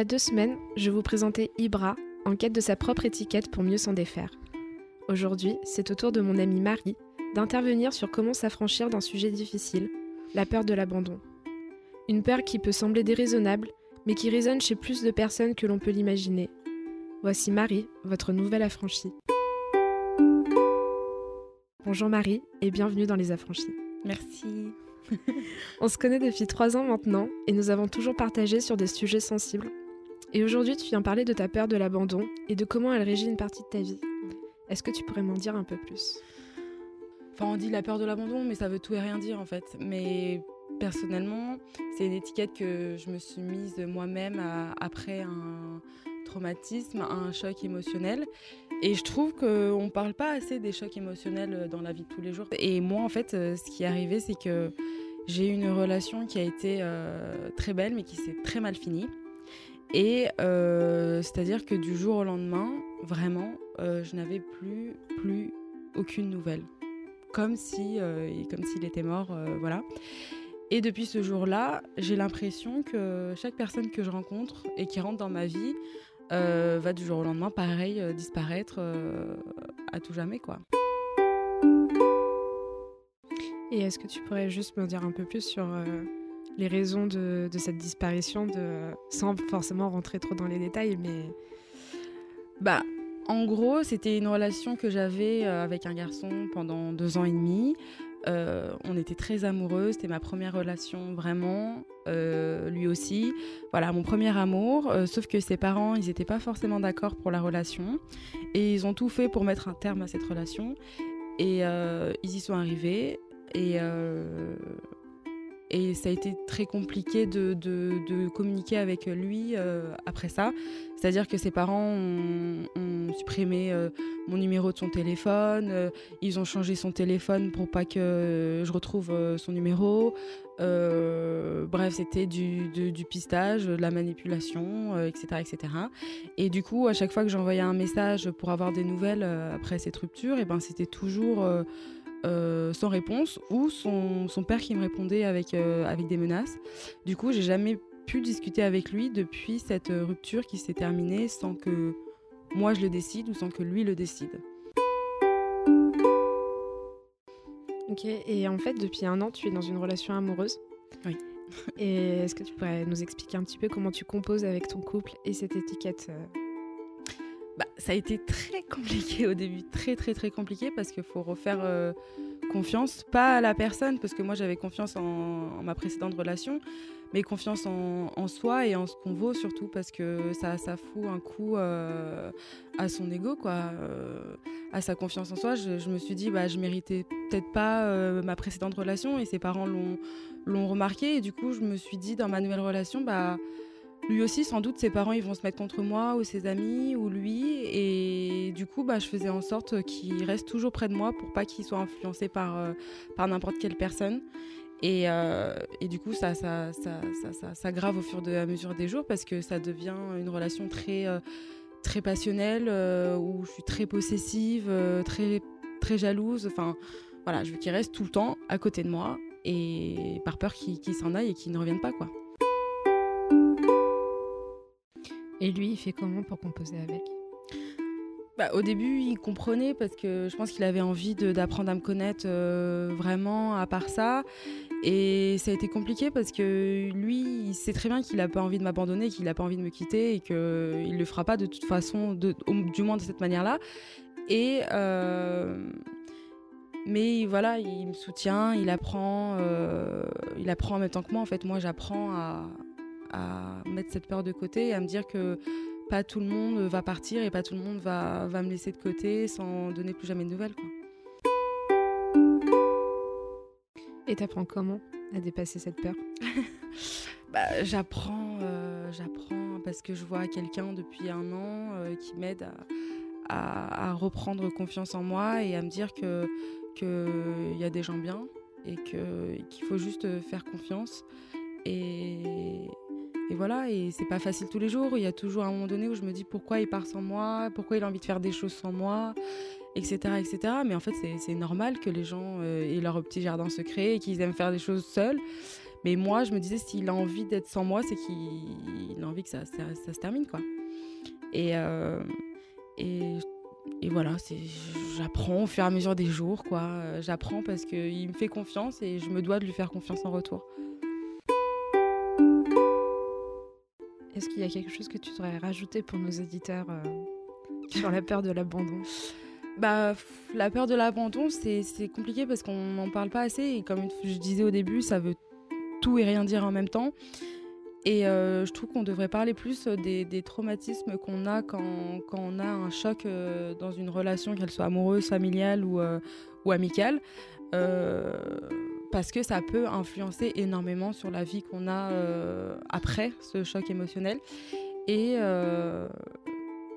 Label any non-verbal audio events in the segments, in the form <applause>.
y a deux semaines, je vous présentais Ibra, en quête de sa propre étiquette pour mieux s'en défaire. Aujourd'hui, c'est au tour de mon amie Marie d'intervenir sur comment s'affranchir d'un sujet difficile, la peur de l'abandon. Une peur qui peut sembler déraisonnable, mais qui résonne chez plus de personnes que l'on peut l'imaginer. Voici Marie, votre nouvelle affranchie. Bonjour Marie et bienvenue dans Les Affranchis. Merci. <laughs> On se connaît depuis trois ans maintenant et nous avons toujours partagé sur des sujets sensibles. Et aujourd'hui, tu viens parler de ta peur de l'abandon et de comment elle régit une partie de ta vie. Est-ce que tu pourrais m'en dire un peu plus? Enfin, on dit la peur de l'abandon, mais ça veut tout et rien dire en fait. Mais personnellement, c'est une étiquette que je me suis mise moi-même après un traumatisme, un choc émotionnel. Et je trouve qu'on ne parle pas assez des chocs émotionnels dans la vie de tous les jours. Et moi, en fait, euh, ce qui est arrivé, c'est que j'ai eu une relation qui a été euh, très belle, mais qui s'est très mal finie. Et euh, c'est-à-dire que du jour au lendemain, vraiment, je n'avais plus, plus aucune nouvelle. Comme si, comme s'il était mort, voilà. Et depuis ce jour-là, j'ai l'impression que chaque personne que je rencontre et qui rentre dans ma vie euh, va du jour au lendemain, pareil, euh, disparaître euh, à tout jamais, quoi. Et est-ce que tu pourrais juste me dire un peu plus sur les raisons de, cette disparition, de, sans forcément rentrer trop dans les détails, mais... Bah, en gros, c'était une relation que j'avais avec un garçon pendant deux ans et demi. Euh, on était très amoureux, c'était ma première relation vraiment, euh, lui aussi. Voilà, mon premier amour, euh, sauf que ses parents, ils n'étaient pas forcément d'accord pour la relation. Et ils ont tout fait pour mettre un terme à cette relation. Et ils y sont arrivés. Et et ça a été très compliqué de, communiquer avec lui euh, après ça. C'est-à-dire que ses parents ont, supprimé euh, mon numéro de son téléphone, euh, ils ont changé son téléphone pour pas que je retrouve son numéro. bref, c'était du, du, pistage, de la manipulation, etc., etc. Et du coup, à chaque fois que j'envoyais un message pour avoir des nouvelles après cette rupture, eh ben, c'était toujours euh, sans réponse ou son, père qui me répondait avec, euh, avec des menaces. Du coup, j'ai jamais pu discuter avec lui depuis cette rupture qui s'est terminée sans que moi je le décide ou sans que lui le décide. Ok, et en fait, depuis un an, tu es dans une relation amoureuse. Oui. et est-ce que tu pourrais nous expliquer un petit peu comment tu composes avec ton couple et cette étiquette euh, bah, ça a été très compliqué au début, très très très compliqué parce qu'il faut refaire euh, confiance, pas à la personne, parce que moi j'avais confiance en, ma précédente relation, mais confiance en, soi et en ce qu'on vaut surtout parce que ça, fout un coup euh, à son ego, quoi, euh, à sa confiance en soi. Je, me suis dit, bah, je méritais peut-être pas ma précédente relation et ses parents l'ont remarqué et du coup je me suis dit dans ma nouvelle relation, bah lui aussi, sans doute, ses parents ils vont se mettre contre moi ou ses amis ou lui. Et du coup, bah, je faisais en sorte qu'il reste toujours près de moi pour pas qu'il soit influencé par, euh, par n'importe quelle personne. Et, euh, et, du coup, ça, ça, ça, ça, ça grave au fur et à mesure des jours parce que ça devient une relation très, euh, très passionnelle où je suis très possessive, très, très jalouse. Enfin, voilà, je veux qu'il reste tout le temps à côté de moi et par peur qu'il s'en aille et qu'il ne revienne pas, quoi. Et lui, il fait comment pour composer avec? Bah, au début, il comprenait parce que je pense qu'il avait envie d'apprendre à me connaître euh, vraiment à part ça. Et ça a été compliqué parce que lui, il sait très bien qu'il n'a pas envie de m'abandonner, qu'il n'a pas envie de me quitter et qu'il ne le fera pas de toute façon, du moins de cette manière-là. Et. Euh, mais voilà, il me soutient, il apprend, euh, il apprend en même temps que moi. En fait, moi, j'apprends à, à mettre cette peur de côté et à me dire que pas tout le monde va partir et pas tout le monde va, va me laisser de côté sans donner plus jamais de nouvelles. Quoi. Et t'apprends comment à dépasser cette peur? <laughs> Bah, J'apprends euh, j'apprends parce que je vois quelqu'un depuis un an euh, qui m'aide à, à, reprendre confiance en moi et à me dire qu'il que y a des gens bien et qu'il faut juste faire confiance. Et, et voilà, et c'est pas facile tous les jours. Il y a toujours un moment donné où je me dis pourquoi il part sans moi, pourquoi il a envie de faire des choses sans moi, etc. etc. Mais en fait, c'est normal que les gens euh, aient leur petit jardin secret et qu'ils aiment faire des choses seuls. Mais moi, je me disais, s'il a envie d'être sans moi, c'est qu'il a envie que ça, se termine, quoi. Et, euh, et, voilà, j'apprends au fur et à mesure des jours, quoi. J'apprends parce qu'il me fait confiance et je me dois de lui faire confiance en retour. Est-ce qu'il y a quelque chose que tu voudrais rajouter pour nos éditeurs euh, sur la peur de l'abandon? Bah, la peur de l'abandon, c'est compliqué parce qu'on n'en parle pas assez. Et comme je disais au début, ça veut tout et rien dire en même temps. Et euh, je trouve qu'on devrait parler plus des, traumatismes qu'on a quand, quand, on a un choc euh, dans une relation, qu'elle soit amoureuse, familiale ou, ou amicale. Parce que ça peut influencer énormément sur la vie qu'on a après ce choc émotionnel. Et,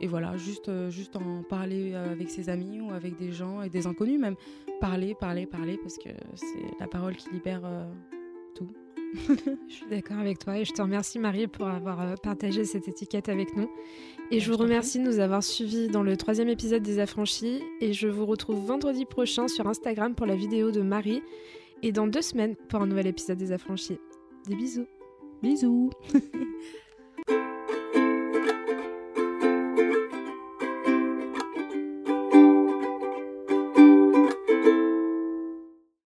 et voilà, juste, euh, juste en parler euh, avec ses amis ou avec des gens et des inconnus même. Parler, parler, parler, parce que c'est la parole qui libère euh, tout. <laughs> je suis d'accord avec toi et je te remercie Marie pour avoir partagé cette étiquette avec nous. Et je vous remercie de nous avoir suivis dans le troisième épisode des Affranchis. Et je vous retrouve vendredi prochain sur Instagram pour la vidéo de Marie et dans deux semaines pour un nouvel épisode des Affranchis. Des bisous. Bisous. <laughs>